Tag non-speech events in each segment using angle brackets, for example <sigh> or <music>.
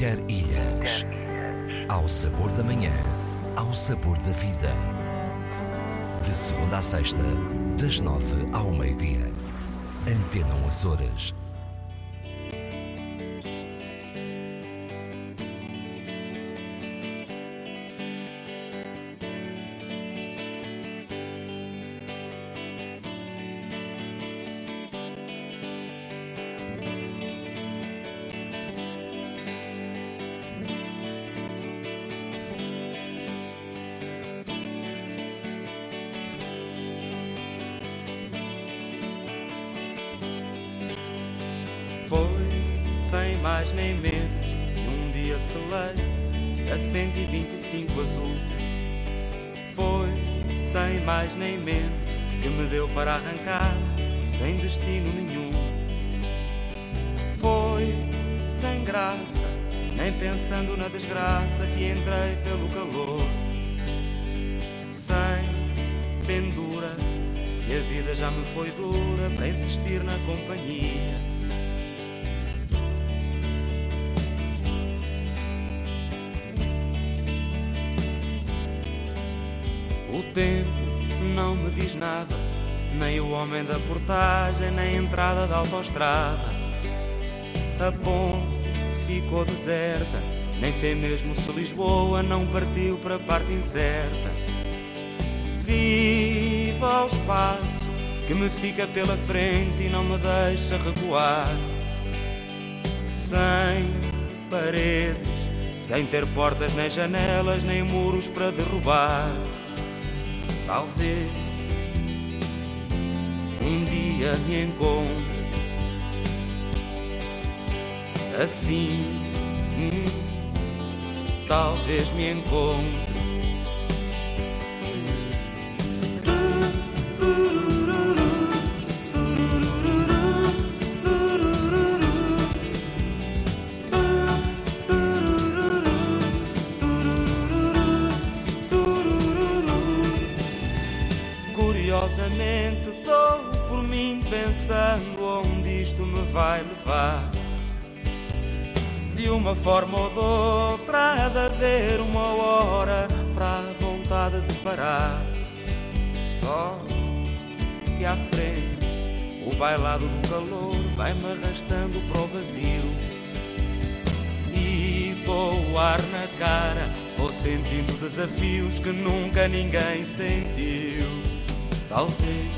Inter Ilhas. Ao sabor da manhã, ao sabor da vida. De segunda a sexta, das nove ao meio-dia. Antena Açores sei mesmo se Lisboa não partiu para a parte incerta. Viva o espaço que me fica pela frente e não me deixa recuar. Sem paredes, sem ter portas nem janelas, nem muros para derrubar. Talvez um dia me encontre assim. Hum talvez me encontre. desafios que nunca ninguém sentiu. Talvez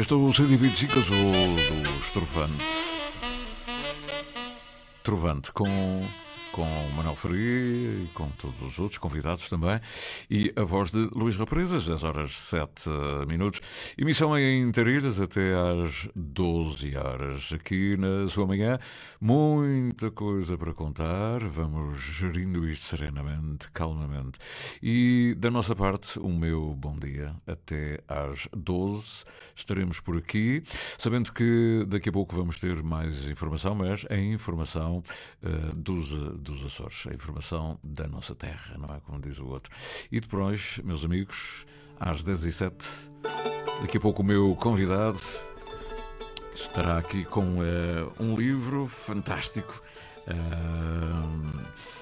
Este é o 125 azul do Estrovante. Trovante com com Manuel Faria e com todos os outros convidados também, e a voz de Luís Represas, às horas 7 minutos. Emissão em Interilhas até às 12 horas. Aqui na sua manhã, muita coisa para contar. Vamos gerindo isto serenamente, calmamente. E da nossa parte, o meu bom dia até às 12. Estaremos por aqui, sabendo que daqui a pouco vamos ter mais informação, mas a informação uh, dos dos Açores, a informação da nossa terra, não é? Como diz o outro. E depois, meus amigos, às 10 e 07 daqui a pouco o meu convidado estará aqui com uh, um livro fantástico.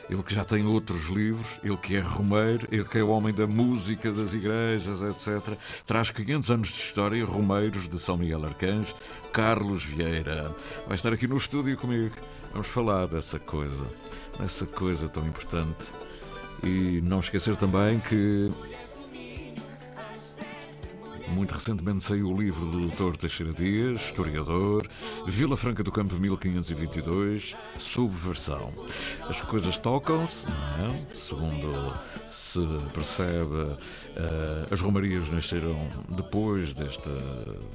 Ele que já tem outros livros, ele que é Romeiro, ele que é o homem da música das igrejas, etc. Traz 500 anos de história, Romeiros de São Miguel Arcanjo, Carlos Vieira. Vai estar aqui no estúdio comigo. Vamos falar dessa coisa essa coisa tão importante. E não esquecer também que muito recentemente saiu o livro do Dr. Teixeira Dias, historiador, Vila Franca do Campo 1522, Subversão. As coisas tocam-se, é? segundo se percebe, uh, as romarias nasceram depois deste,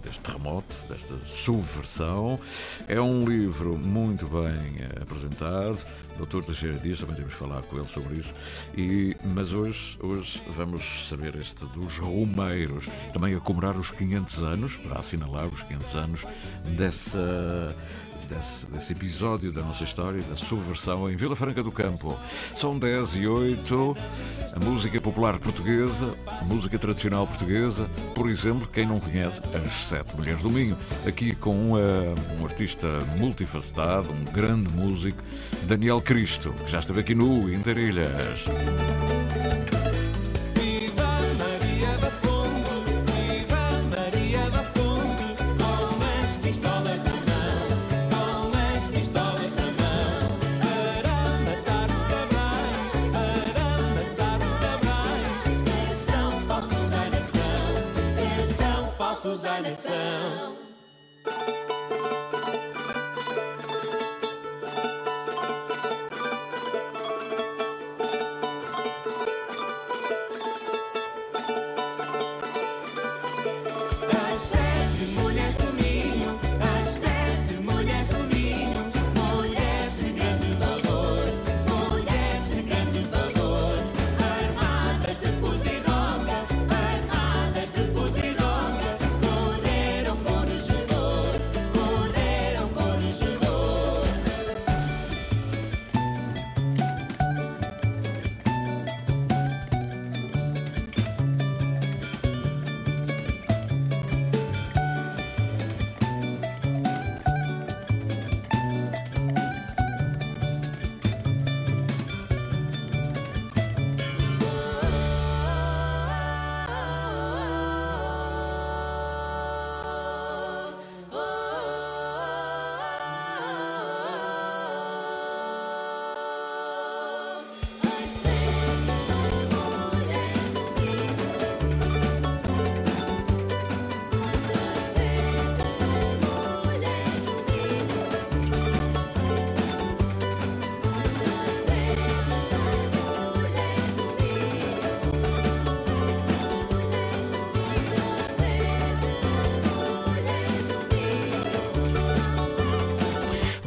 deste terremoto, desta subversão. É um livro muito bem apresentado. Dr. Teixeira Dias, também temos falar com ele sobre isso. E, mas hoje, hoje vamos saber este dos romeiros, também a comemorar os 500 anos, para assinalar os 500 anos dessa desse, desse, episódio da nossa história, da subversão em Vila Franca do Campo. São 10 e 8, a música popular portuguesa, música tradicional portuguesa, por exemplo, quem não conhece, as Sete Mulheres do Minho, aqui com uh, um artista multifacetado, um grande músico, Daniel Cristo, que já esteve aqui no Interilhas.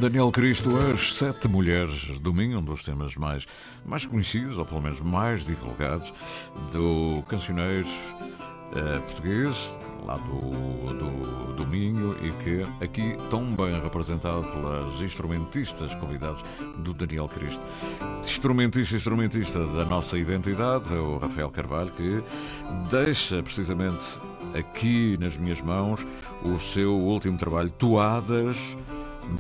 Daniel Cristo, As Sete Mulheres do Minho, um dos temas mais, mais conhecidos, ou pelo menos mais divulgados, do cancioneiro uh, português, lá do, do, do Minho, e que aqui tão bem representado pelas instrumentistas convidados do Daniel Cristo. Instrumentista, instrumentista da nossa identidade, o Rafael Carvalho, que deixa precisamente aqui nas minhas mãos o seu último trabalho, Toadas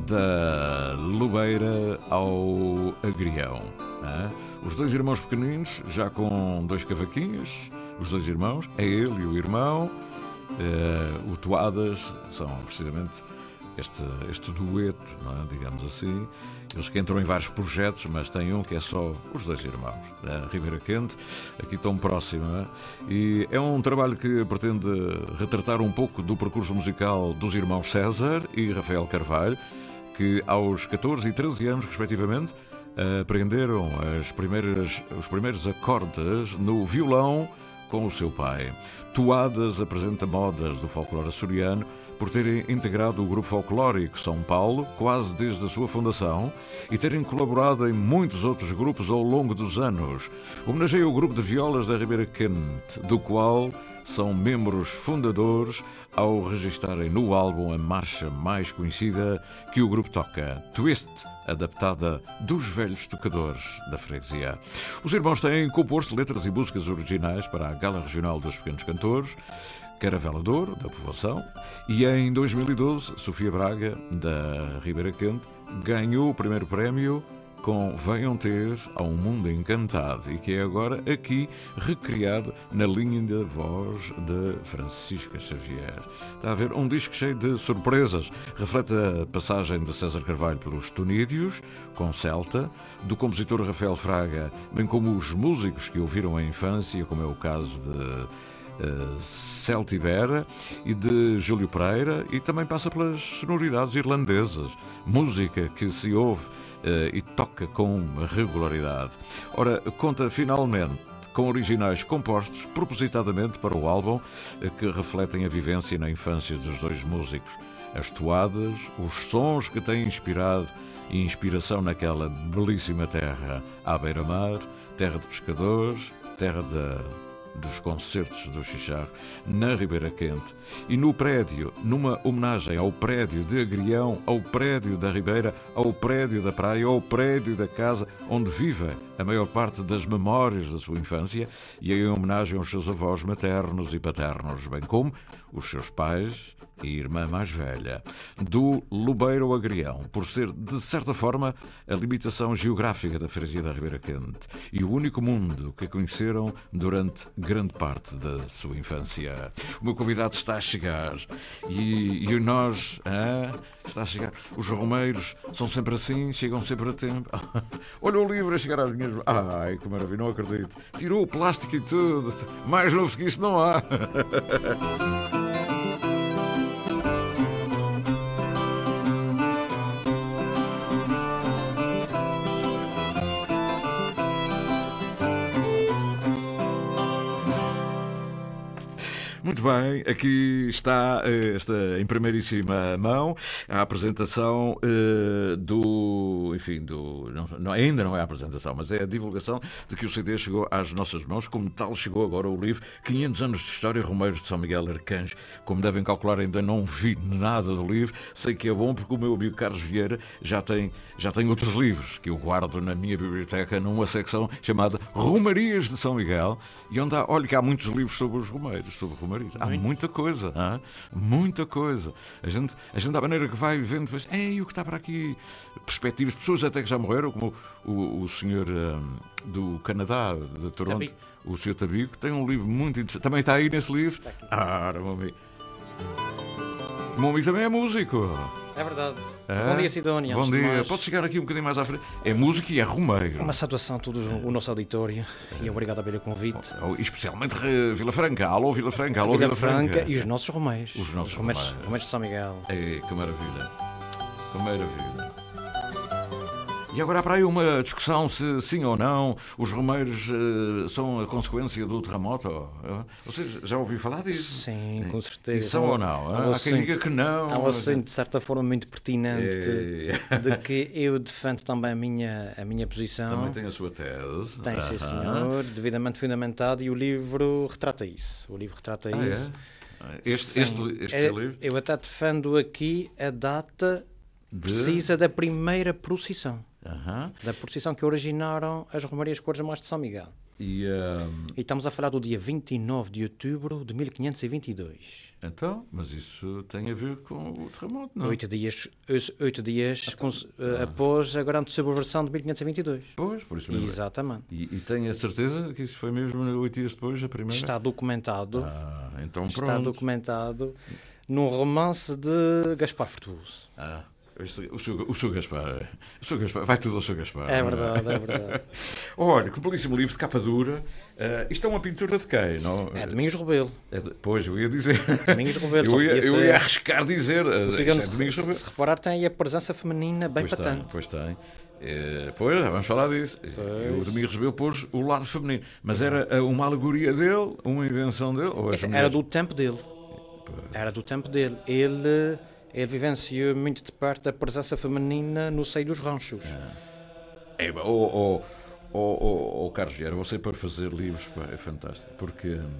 da Lubeira ao Agrião. Os dois irmãos pequeninos, já com dois cavaquinhos, os dois irmãos, é ele e o irmão. Uh, o Toadas são precisamente este, este dueto, é? digamos assim. Eles que entram em vários projetos, mas tem um que é só os dois irmãos, da Ribeira Quente, aqui tão próxima. E é um trabalho que pretende retratar um pouco do percurso musical dos irmãos César e Rafael Carvalho, que aos 14 e 13 anos, respectivamente, aprenderam as primeiras, os primeiros acordes no violão com o seu pai. Toadas apresenta modas do folclore açoriano por terem integrado o grupo folclórico São Paulo quase desde a sua fundação e terem colaborado em muitos outros grupos ao longo dos anos. Homenageia o grupo de violas da Ribeira Quente, do qual são membros fundadores ao registarem no álbum a marcha mais conhecida que o grupo toca, Twist, adaptada dos velhos tocadores da freguesia. Os irmãos têm composto letras e músicas originais para a Gala Regional dos Pequenos Cantores, Caravelador, da povoação, e em 2012, Sofia Braga, da Ribeira Quente, ganhou o primeiro prémio com Venham Ter a um Mundo Encantado e que é agora aqui recriado na linha da voz de Francisca Xavier. Está a ver um disco cheio de surpresas. Reflete a passagem de César Carvalho pelos Tunídeos, com Celta, do compositor Rafael Fraga, bem como os músicos que ouviram a infância, como é o caso de Uh, Celtibera e de Júlio Pereira e também passa pelas sonoridades irlandesas, música que se ouve e toca com regularidade. Ora, conta finalmente com originais compostos propositadamente para o álbum uh, que refletem a vivência na infância dos dois músicos. As toadas, os sons que têm inspirado e inspiração naquela belíssima terra à beira-mar, terra de pescadores, terra da dos concertos do Xixarro na Ribeira Quente e no prédio, numa homenagem ao prédio de Agrião, ao prédio da Ribeira, ao prédio da praia, ao prédio da casa onde vive a maior parte das memórias da sua infância e em homenagem aos seus avós maternos e paternos, bem como os seus pais e irmã mais velha, do Lubeiro Agrião, por ser, de certa forma, a limitação geográfica da freguesia da Ribeira Quente e o único mundo que conheceram durante grande parte da sua infância. O meu convidado está a chegar e, e nós, ah, está a chegar. Os romeiros são sempre assim, chegam sempre a tempo. <laughs> Olha o livro a chegar às minhas. Ai, que maravilha, não acredito. Tirou o plástico e tudo. Mais novo que isto não há. <laughs> bem, aqui está eh, esta em primeiríssima mão a apresentação uh, do, enfim, do não, não, ainda não é a apresentação, mas é a divulgação de que o CD chegou às nossas mãos, como tal chegou agora o livro 500 anos de história Romeiros de São Miguel Arcanjo. Como devem calcular, ainda não vi nada do livro. Sei que é bom porque o meu amigo Carlos Vieira já tem já tem outros livros que eu guardo na minha biblioteca numa secção chamada Romarias de São Miguel e onde há, olha que há muitos livros sobre os romeiros, sobre Há muita coisa, há? muita coisa. A gente, a gente, da maneira que vai vendo, depois, ei, o que está para aqui? Perspectivas, pessoas até que já morreram, como o, o senhor um, do Canadá, de Toronto, Tabico. o senhor Tabico, tem um livro muito interessante. Também está aí nesse livro? Está aqui. Ah, meu amigo. O meu amigo também é músico. É verdade. É? Bom dia, Sidónia. Bom dia. Mais... Pode chegar aqui um bocadinho mais à frente. É música e é romeiro. Uma saudação a todo o nosso auditório e obrigado pelo convite. Oh, especialmente Vila Franca. Alô, Vila Franca. Alô, Vila, Vila Franca. Franca. E os nossos romeiros. Os nossos os romeiros. Romeiros de São Miguel. É, que maravilha. Que maravilha. E agora há para aí uma discussão se sim ou não os romeiros uh, são a consequência do terremoto. Uh, você já ouviu falar disso? Sim, com certeza. E são ou não? há assunto, quem diga que não. Há um assunto, de certa forma, muito pertinente é... de que eu defendo também a minha, a minha posição. Também tem a sua tese. Tem, sim, senhor, devidamente fundamentado, e o livro retrata isso. O livro retrata ah, é? isso. É? Este, este, este é, livro? Eu até defendo aqui a data de... precisa da primeira procissão. Uhum. Da procissão que originaram as Romarias Cores Mais de São Miguel. E, um... e, estamos a falar do dia 29 de outubro de 1522. Então, mas isso tem a ver com o terremoto, não? Oito dias, oito dias então, ah. após a grande subversão de 1522. Pois, por isso mesmo. Exatamente. E, e tem a certeza que isso foi mesmo oito dias depois, a primeira? Está documentado. Ah, então pronto. Está documentado num romance de Gaspar Frutuoso. Ah. O Sr. Gaspar, o. Gaspar, vai tudo ao Sr. Gaspar. É verdade, é verdade. <laughs> Olha, que belíssimo livro de capa dura. Uh, isto é uma pintura de quem? Não? É Domingos Rebelo. É de, pois, eu ia dizer. Domingos Rebelo. eu, ia, eu ia arriscar dizer. Uh, é Domingos se, se, reparar, tem aí a presença feminina bem pois patente. Tem, pois tem. Uh, pois, vamos falar disso. Pois. O Domingos Rebelo pôs o lado feminino. Mas era uma alegoria dele, uma invenção dele? Ou era do tempo dele. Pois. Era do tempo dele. Ele ele vivenciou muito de perto a presença feminina no seio dos ranchos. É, oh, oh, oh, oh, oh Carlos Vieira, você para fazer livros é fantástico, porque hum,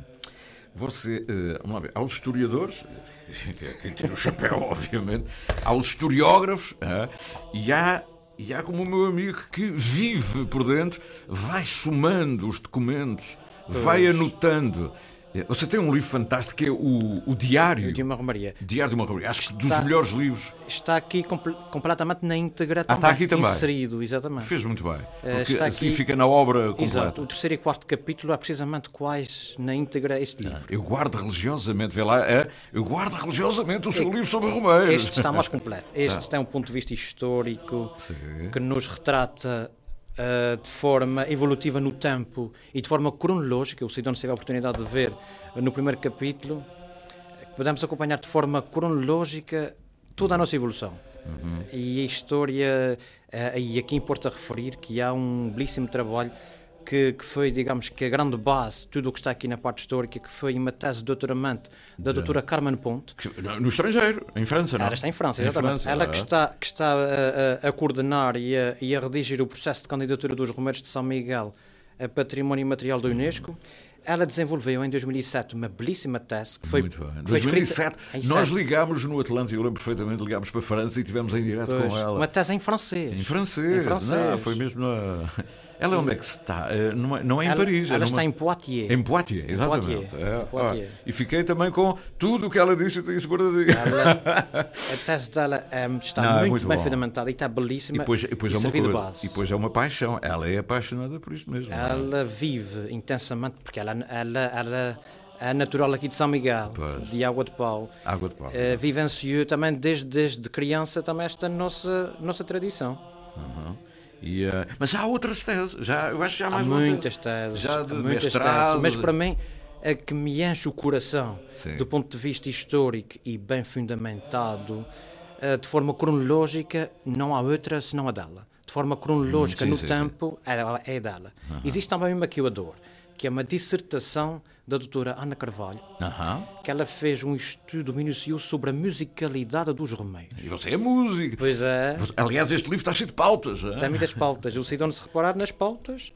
você, uh, vamos lá ver, aos historiadores, <laughs> quem tira o chapéu, <laughs> obviamente, aos historiógrafos, uh, e há e há como o meu amigo que vive por dentro, vai somando os documentos, vai anotando. É, você tem um livro fantástico que é o, o Diário de uma Romaria. Diário de uma Romaria. Acho que dos melhores livros. Está aqui compl completamente na íntegra ah, está aqui também. inserido, exatamente. Fez muito bem. Eh, porque está assim aqui... fica na obra completa. Exato. O terceiro e quarto capítulo é precisamente quais na íntegra este livro. eu guardo religiosamente, vê lá, é, eu guardo religiosamente o seu é, livro sobre Romeiros. Este está mais <laughs> completo. Este ah. tem um ponto de vista histórico Sim. que nos retrata uh, de forma evolutiva no tempo e de forma cronológica, o Sidónio teve a oportunidade de ver no primeiro capítulo, podemos acompanhar de forma cronológica toda a nossa evolução. Uhum. E a história, uh, e aqui importa referir que há um belíssimo trabalho que, que, foi, digamos, que a grande base, tudo o que está aqui na parte histórica, que foi uma tese de doutoramento da doutora Carmen Ponte. No estrangeiro, em França, não? Ela está em França, exatamente. Em França, Ela é. que está, que está a, a, a coordenar e a, e a, redigir o processo de candidatura dos Romeiros de São Miguel a Património Material da Unesco. Ela desenvolveu em 2007 uma belíssima tese que foi. Muito bem. Em 2007, nós ligámos no Atlântico, eu lembro perfeitamente, ligámos para a França e tivemos em direto pois, com ela. Uma tese em francês. Em francês. Em francês. Não, foi mesmo na. <laughs> Ela onde é que está? Eh, não é, não é em ela, Paris. Ela é está em Poitiers. Em Poitiers, exatamente. Em Poitiers. É, em Poitiers. e fiquei também com tudo o que ela disse e tenho <laughs> a tese dela é, está não, muito, é muito bem bom. fundamentada e está belíssima. E depois, e depois, e é uma coisa, e depois é uma paixão. Ela é apaixonada por isto mesmo. Ela vive intensamente, porque ela, ela, ela é natural aqui de São Miguel, pois. de Água de Pau. Água de Pau. Uh, vivenciou também desde, desde criança também esta nossa, nossa tradição. Uhum. E, uh, mas já há outras teses, já, eu acho que já há mais há muitas teses, já de muitas mestrado, teses, mas para mim a que me enche o coração Sim. do ponto de vista histórico e bem fundamentado, uh, de forma cronológica, não há outra senão a dela. De forma cronológica hum, sim, no sim, tempo, é, é dela. Uhum. Existe também uma que eu adoro, que é uma dissertação da doutora Ana Carvalho, que ela fez um estudo minucioso sobre a musicalidade dos Romeiros. E você é músico. Pois é. Aliás, este livro está cheio de pautas. Tem muitas pautas. O Sidão, se reparar nas pautas,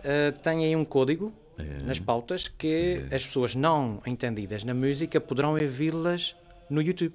uh, tem aí um código é. nas pautas que Sim. as pessoas não entendidas na música poderão ouvi-las no YouTube.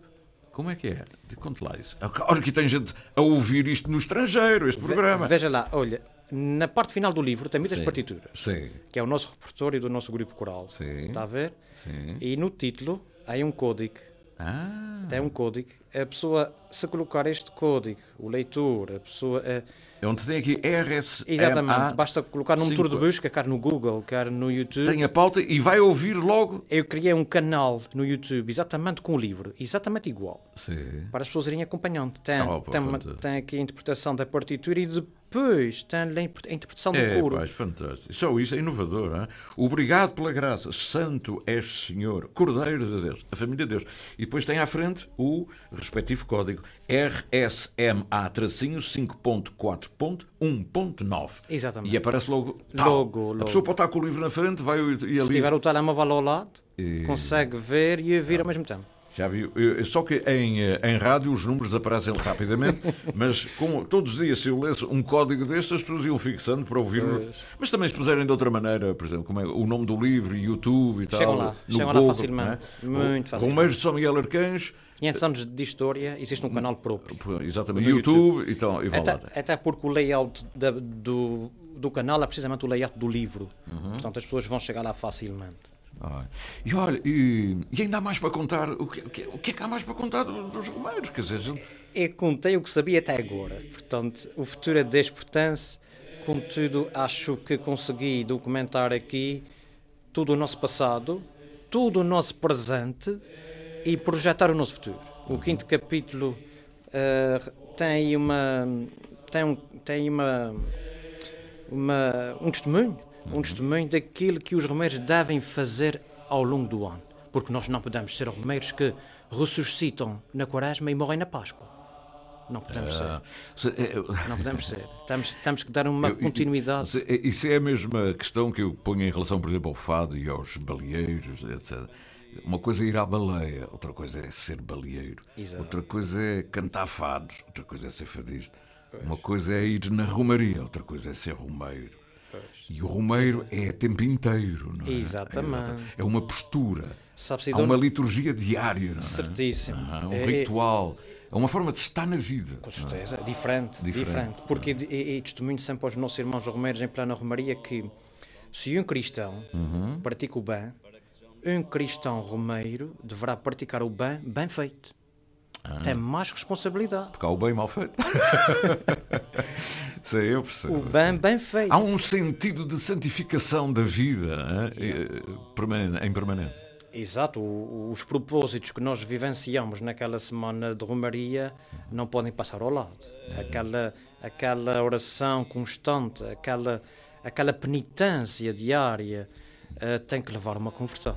Como é que é? Conte lá isso. Olha que tem gente a ouvir isto no estrangeiro, este programa. Veja lá, olha, na parte final do livro tem muitas sim, partituras. Sim. Que é o nosso repertório do nosso grupo coral. Sim. Está a ver? Sim. E no título há um código. Ah. Tem um código. A pessoa, se colocar este código, o leitor, a pessoa. É onde tem aqui RS. Exatamente. Basta colocar num motor de busca, quer no Google, quer no YouTube. Tem a pauta e vai ouvir logo. Eu criei um canal no YouTube exatamente com o livro, exatamente igual. Sim. Para as pessoas irem acompanhando. Tem, oh, tem, uma, tem aqui a interpretação da partitura e depois Pois, tem a interpretação do é, coro. É, fantástico. Só isso é inovador. Hein? Obrigado pela graça. Santo és Senhor, Cordeiro de Deus, a família de Deus. E depois tem à frente o respectivo código RSMA-5.4.1.9. Exatamente. E aparece logo, tal. logo, logo. A pessoa pode estar com o livro na frente, vai e ali... Se tiver o telemóvel ao lado, e... consegue ver e ouvir ao mesmo tempo. Já viu? Só que em, eh, em rádio os números aparecem rapidamente, <laughs> mas com, todos os dias, se eu lesse um código destes, as pessoas iam fixando para ouvir. Pois. Mas também se puserem de outra maneira, por exemplo, como é o nome do livro, YouTube e tal. Chegam lá, chegam Google, lá facilmente. É? Muito facilmente. Romeiros de São Miguel Arcanjo. 500 anos de história, existe um canal próprio. Exatamente, YouTube, YouTube, então, e até, até porque o layout da, do, do canal é precisamente o layout do livro. Uhum. Portanto, as pessoas vão chegar lá facilmente. Ah, e olha, e, e, ainda há mais para contar? O que, o que, o que é que há mais para contar dos Romeiros? Quer dizer, gente... Eu contei o que sabia até agora. Portanto, o futuro é Deus pertence. Contudo, acho que consegui documentar aqui tudo o nosso passado, tudo o nosso presente e projetar o nosso futuro. O quinto capítulo uh, tem uma tem um, tem uma, uma um testemunho, um testemunho daquilo que os romeiros devem fazer ao longo do ano, porque nós não podemos ser romeiros que ressuscitam na Quaresma e morrem na Páscoa. Não podemos ser. É, não podemos ser. Temos, temos que dar uma continuidade. Isso é a mesma questão que eu ponho em relação, por exemplo, ao fado e aos baleeiros, etc. Uma coisa é ir à baleia, outra coisa é ser baleeiro. Exato. Outra coisa é cantar fados, outra coisa é ser fadista. Pois. Uma coisa é ir na romaria, outra coisa é ser romeiro. Pois. E o romeiro Exato. é tempo inteiro, não é? Exatamente. É uma postura. Há uma liturgia diária, não é? Certíssimo. Ah, um é, ritual. É uma forma de estar na vida. Com certeza, é? diferente, diferente, diferente. Porque e, e testemunho sempre aos nossos irmãos romeiros em plena romaria que se um cristão uhum. pratica o bem, um cristão romeiro deverá praticar o bem bem feito. Ah. Tem mais responsabilidade. Porque há o bem mal feito. <laughs> Sei, eu percebo. O bem bem feito. Há um sentido de santificação da vida em permanência. Exato, os propósitos que nós vivenciamos naquela semana de Romaria não podem passar ao lado. Aquela, aquela oração constante, aquela, aquela penitência diária uh, tem que levar a uma conversão.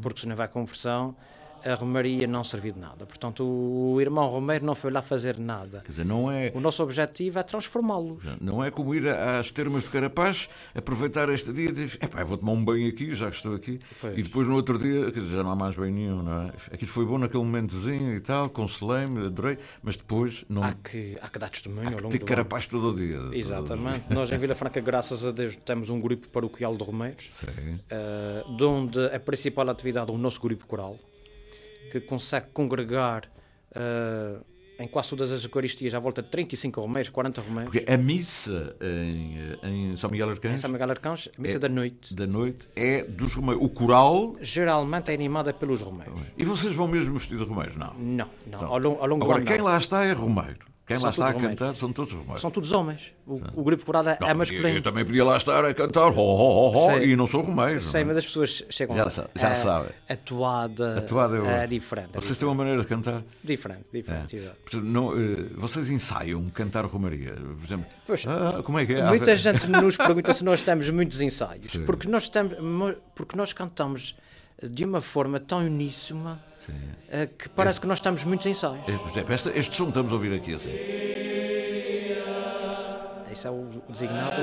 Porque se não vai conversão, a Romaria não serviu de nada. Portanto, o irmão Romeiro não foi lá fazer nada. Quer dizer, não é... O nosso objetivo é transformá-los. Não é como ir às termas de Carapaz, aproveitar este dia e dizer, epá, vou tomar um banho aqui, já que estou aqui. Pois. E depois no outro dia, quer dizer, já não há mais banho nenhum, não é? Aquilo foi bom naquele momentozinho e tal, consolei-me, adorei, mas depois não... Há que, há que dar testemunho há ao longo ter Carapaz todo o dia. Exatamente. Nós em Vila Franca, graças a Deus, temos um grupo paroquial de Romeiros, uh, de onde a principal atividade é o nosso grupo coral, que consegue congregar uh, em quase todas as Eucaristias à volta de 35 romeiros, 40 romeiros. Porque a missa em, em São Miguel Arcanjo. Em São Miguel Arcanjo, a missa é, da noite. Da noite é dos romeiros. O coral. Geralmente é animada pelos romeiros. E vocês vão mesmo vestidos de romeiros? Não. Não, não. Então, ao longo, ao longo Agora, quem lá está é romeiro. Quem são lá está a cantar são todos romeiros. São todos homens. O, o grupo curado é, não, é masculino. Eu, eu, também podia lá estar a cantar ho, ho, ho, ho e não sou romeiro. Sei, mas as pessoas chegam já, lá. Já sabem. A toada, a toada é, é diferente. Vocês diferente. têm uma maneira de cantar? Diferente, diferente, é. exato. Não, uh, vocês ensaiam cantar romaria? Por exemplo, pois, ah, como é que é? Muita gente nos <laughs> pergunta se nós temos muitos ensaios. Porque nós, estamos, porque nós cantamos de uma forma tão uníssima uh, que parece este, que nós estamos muitos ensaios. Exemplo, este, este som que estamos a ouvir aqui assim. Esse é o designado.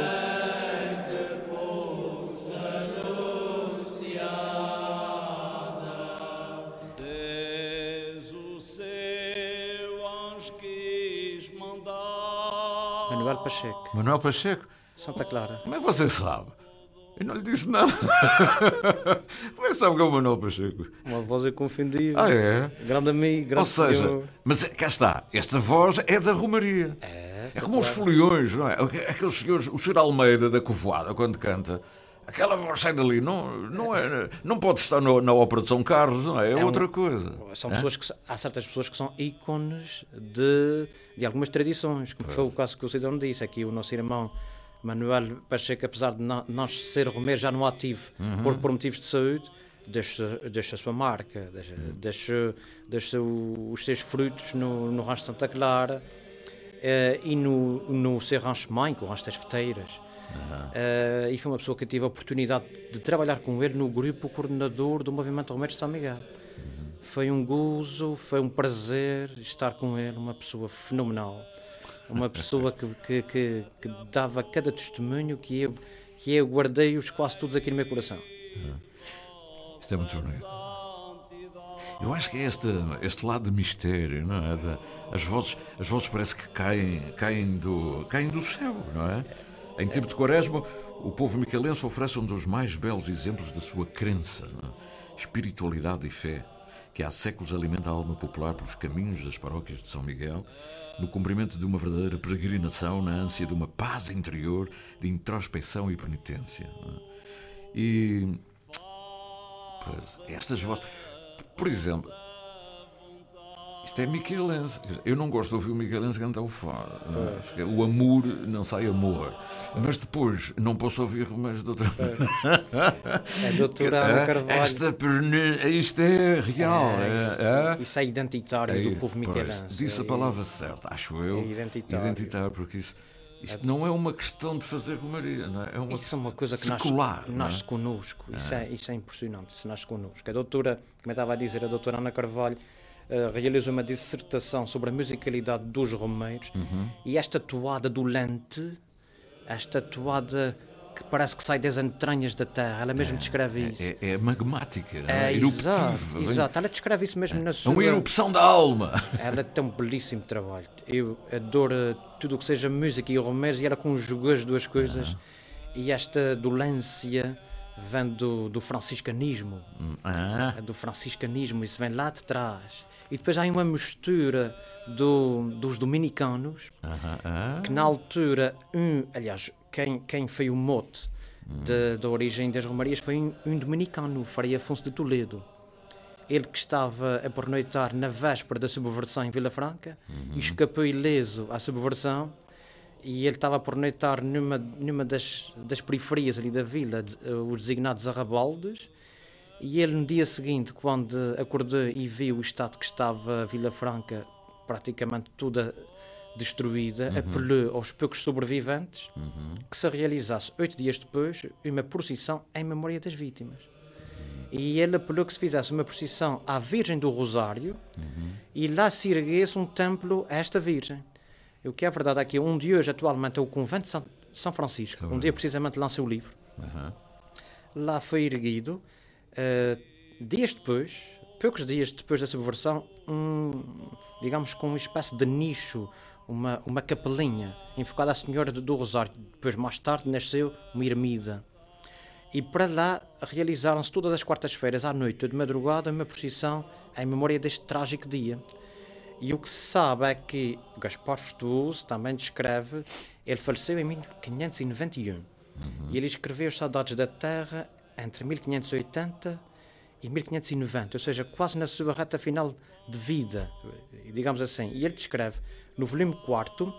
Manuel Pacheco. Manuel Pacheco? Santa Clara. Como é que você sabe? Eu não lhe disse nada. <laughs> Como é que sabe que é o Manuel Pacheco? Uma voz é confundida. Ah, é? Grande amigo, grande Ou seja, senhor. mas cá está, esta voz é da Romaria. É, é como os foliões, não é? Aqueles senhores, o Sr. Almeida da Covoada, quando canta, aquela voz sai dali, não, não, é, não pode estar no, na ópera de São Carlos, não é? É, é outra um, coisa. São é? pessoas que, há certas pessoas que são ícones de, de algumas tradições, como foi o caso que o Cidadão disse, aqui o nosso irmão Manuel Pacheco, apesar de não, não ser Romero já no ativo uhum. por, por motivos de saúde, deixa, deixa a sua marca, deixa, uhum. deixa, deixa os seus frutos no, no Rancho Santa Clara uh, e no, no seu Rancho Mãe, com o Rancho das Feteiras. Uhum. Uh, e foi uma pessoa que tive a oportunidade de trabalhar com ele no grupo coordenador do Movimento Romero de São Miguel. Uhum. Foi um gozo, foi um prazer estar com ele, uma pessoa fenomenal uma pessoa que, que, que, que, dava cada testemunho que eu, que eu guardei-os quase todos aqui no meu coração. Uhum. Isto é muito bonito. Eu acho que é este, este lado de mistério, não é? De, as, vozes, as vozes parece que caem, caem, do, caem do céu, não é? Em tempo de quaresma, o povo micalense oferece um dos mais belos exemplos da sua crença, é? espiritualidade e fé que há séculos alimenta a alma popular pelos caminhos das paróquias de São Miguel, no cumprimento de uma verdadeira peregrinação, na ânsia de uma paz interior, de introspecção e penitência. É? E. Pois, estas vozes. Por exemplo. Isto é Michelense. Eu não gosto de ouvir o Michelense cantar o fado. É? O amor não sai amor. Mas depois não posso ouvir mais de outra. É doutora Ana <laughs> Carvalho. Esta, isto é real. É, isso, é, isso é identitário é, do povo michelense. Disse a é palavra certa, acho eu. É identitário. Identitário, porque isso. Isto não é uma questão de fazer romaria, não é? é uma isso é uma coisa que secular, nasce, nasce é? connosco. Isso é. isso é impressionante, isso nasce connosco. A doutora, como eu estava a dizer, a doutora Ana Carvalho uh, realizou uma dissertação sobre a musicalidade dos romeiros uhum. e esta toada do lente, esta toada que parece que sai das entranhas da Terra. Ela mesmo é, descreve é, isso. É, é magmática, é, é exato, exato. Ela descreve isso mesmo na sua. É uma erupção da alma. <laughs> Ela tem um belíssimo trabalho. Eu adoro tudo o que seja música e romeiros e ela conjugou as duas coisas. E esta dolência vem do, do franciscanismo. Ah. Do franciscanismo, isso vem lá de trás. E depois há uma mistura do, dos dominicanos, uh -huh. que na altura, um, aliás, quem, quem foi o mote hum. da origem das romarias foi um, um dominicano, Frei Afonso de Toledo. Ele que estava a pernoitar na véspera da subversão em Vila Franca uhum. e escapou ileso à subversão e ele estava a pernoitar numa, numa das, das periferias ali da vila, os designados arrabaldes, e ele no dia seguinte, quando acordou e viu o estado que estava a Vila Franca praticamente toda destruída, uhum. apelou aos poucos sobreviventes uhum. que se realizasse oito dias depois uma procissão em memória das vítimas. E ele apelou que se fizesse uma procissão à Virgem do Rosário uhum. e lá se erguesse um templo a esta Virgem. O que é verdade é que um de hoje atualmente é o Convento de São, São Francisco, um dia precisamente lançou o livro. Lá foi erguido, uh, dias depois, poucos dias depois da subversão, um, digamos com uma espécie de nicho, uma, uma capelinha enfocada à Senhora do Rosário. Depois, mais tarde, nasceu uma ermida. E para lá realizaram-se todas as quartas-feiras à noite, de madrugada, uma procissão em memória deste trágico dia. E o que se sabe é que Gaspar Frutuoso também descreve, ele faleceu em 1591. Uhum. E ele escreveu Saudades da Terra entre 1580 e 1590, ou seja, quase na sua reta final de vida, digamos assim. E ele descreve no volume 4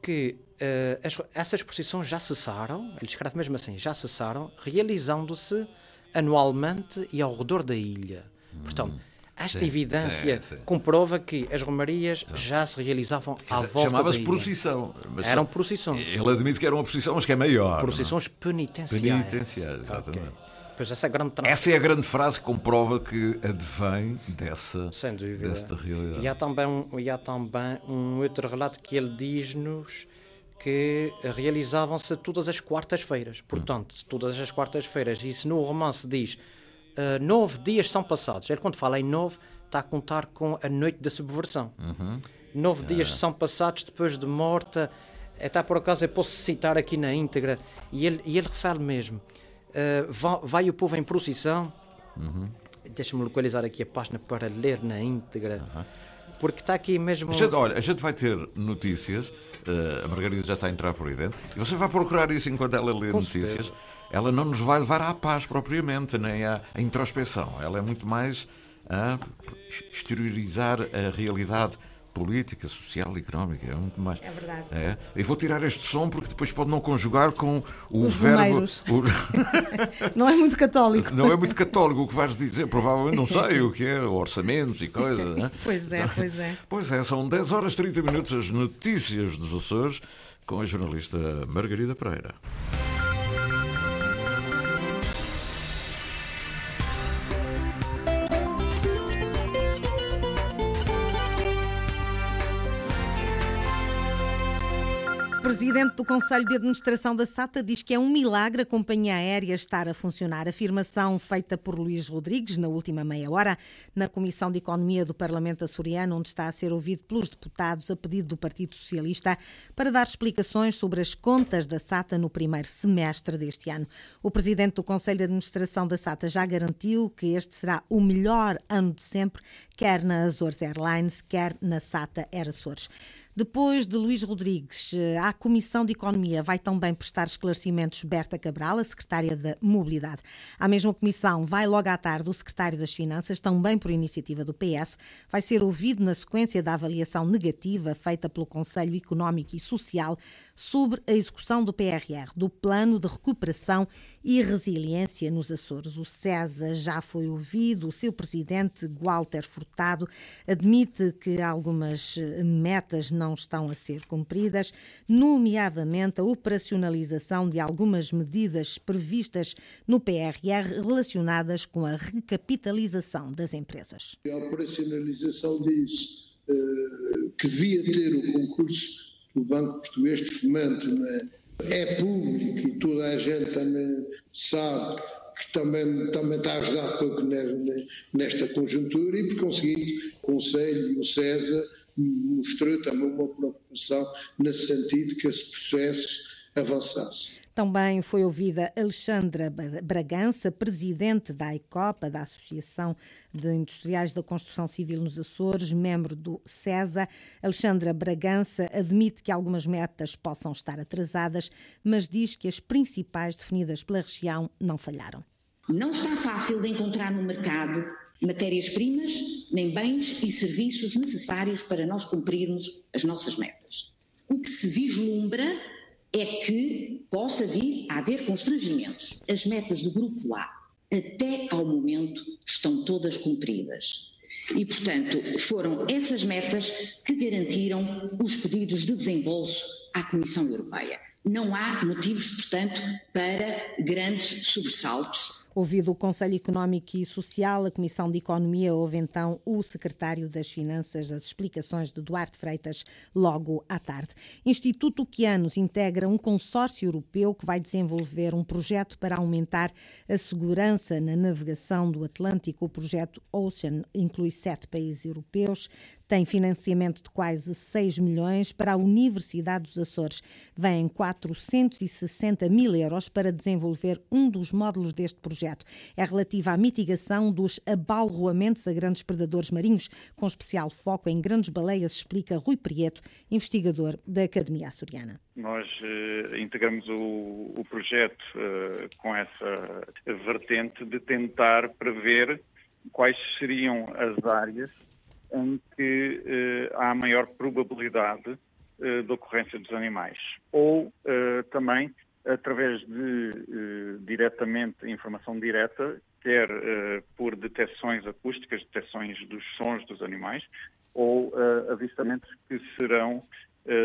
que uh, as, essas procissões já cessaram, ele escreve mesmo assim, já cessaram, realizando-se anualmente e ao redor da ilha. Hum, Portanto, esta sim, evidência sim, sim. comprova que as romarias já se realizavam à volta Chamava-se procissão. Eram procissões. Ele admite que era uma procissão, mas que é maior. Procissões não? penitenciárias. Penitenciárias, exatamente. Okay. Pois essa, é a grande essa é a grande frase que comprova que advém dessa, Sem dúvida. desta realidade. E há, também um, e há também um outro relato que ele diz-nos que realizavam-se todas as quartas-feiras. Portanto, hum. todas as quartas-feiras. E se no romance diz uh, nove dias são passados, ele quando fala em nove está a contar com a noite da subversão. Uhum. Nove ah. dias são passados depois de morta. Está por acaso, eu posso citar aqui na íntegra. E ele, e ele refere mesmo Uh, vai, vai, o povo em procissão. Uhum. Deixa-me localizar aqui a página para ler na íntegra. Uhum. Porque está aqui mesmo. A gente, olha, a gente vai ter notícias. Uh, a Margarida já está a entrar por aí dentro. E você vai procurar isso enquanto ela lê Com notícias. Certeza. Ela não nos vai levar à paz propriamente, nem à, à introspeção. Ela é muito mais a exteriorizar a realidade política, social, económica, é muito mais. É verdade. É. E vou tirar este som porque depois pode não conjugar com o Os verbo. O... <laughs> não é muito católico. Não é muito católico o que vais dizer, provavelmente não sei o que é, orçamentos e coisas. Né? <laughs> Pois é, pois é. <laughs> Pois é, são 10 horas e 30 minutos as notícias dos Açores com a jornalista Margarida Pereira. Presidente do Conselho de Administração da SATA diz que é um milagre a companhia aérea estar a funcionar. Afirmação feita por Luís Rodrigues na última meia hora na Comissão de Economia do Parlamento açoriano, onde está a ser ouvido pelos deputados a pedido do Partido Socialista para dar explicações sobre as contas da SATA no primeiro semestre deste ano. O presidente do Conselho de Administração da SATA já garantiu que este será o melhor ano de sempre, quer na Azores Airlines, quer na SATA Air Açores. Depois de Luís Rodrigues, eh, à Comissão de Economia vai também prestar esclarecimentos Berta Cabral, a secretária da Mobilidade. À mesma comissão vai logo à tarde o secretário das Finanças, também por iniciativa do PS, vai ser ouvido na sequência da avaliação negativa feita pelo Conselho Económico e Social sobre a execução do PRR, do Plano de Recuperação e Resiliência nos Açores. O CESA já foi ouvido, o seu presidente, Walter Furtado, admite que algumas eh, metas não estão a ser cumpridas, nomeadamente a operacionalização de algumas medidas previstas no PRR relacionadas com a recapitalização das empresas. A operacionalização disso, eh, que devia ter o concurso do Banco Português de Fomento, é? é público e toda a gente também sabe que também, também está a ajudar pouco nesta conjuntura e, por conseguinte, o Conselho e o CESA mostrou também uma preocupação nesse sentido que esse processo avançasse. Também foi ouvida Alexandra Bragança, presidente da ICOPA, da Associação de Industriais da Construção Civil nos Açores, membro do CESA. Alexandra Bragança admite que algumas metas possam estar atrasadas, mas diz que as principais definidas pela região não falharam. Não está fácil de encontrar no mercado matérias-primas, nem bens e serviços necessários para nós cumprirmos as nossas metas. O que se vislumbra é que possa vir a haver constrangimentos. As metas do Grupo A, até ao momento, estão todas cumpridas. E, portanto, foram essas metas que garantiram os pedidos de desembolso à Comissão Europeia. Não há motivos, portanto, para grandes sobressaltos Ouvido o Conselho Económico e Social, a Comissão de Economia houve então o secretário das Finanças, as explicações de Duarte Freitas logo à tarde. Instituto Oceanos integra um consórcio europeu que vai desenvolver um projeto para aumentar a segurança na navegação do Atlântico. O projeto Ocean inclui sete países europeus, tem financiamento de quase 6 milhões para a Universidade dos Açores. Vêm 460 mil euros para desenvolver um dos módulos deste projeto. É relativa à mitigação dos abalroamentos a grandes predadores marinhos, com especial foco em grandes baleias, explica Rui Prieto, investigador da Academia Açoriana. Nós uh, integramos o, o projeto uh, com essa vertente de tentar prever quais seriam as áreas em que eh, há maior probabilidade eh, de ocorrência dos animais. Ou eh, também através de diretamente informação direta, quer por detecções acústicas, detecções dos sons dos animais, ou avistamentos que serão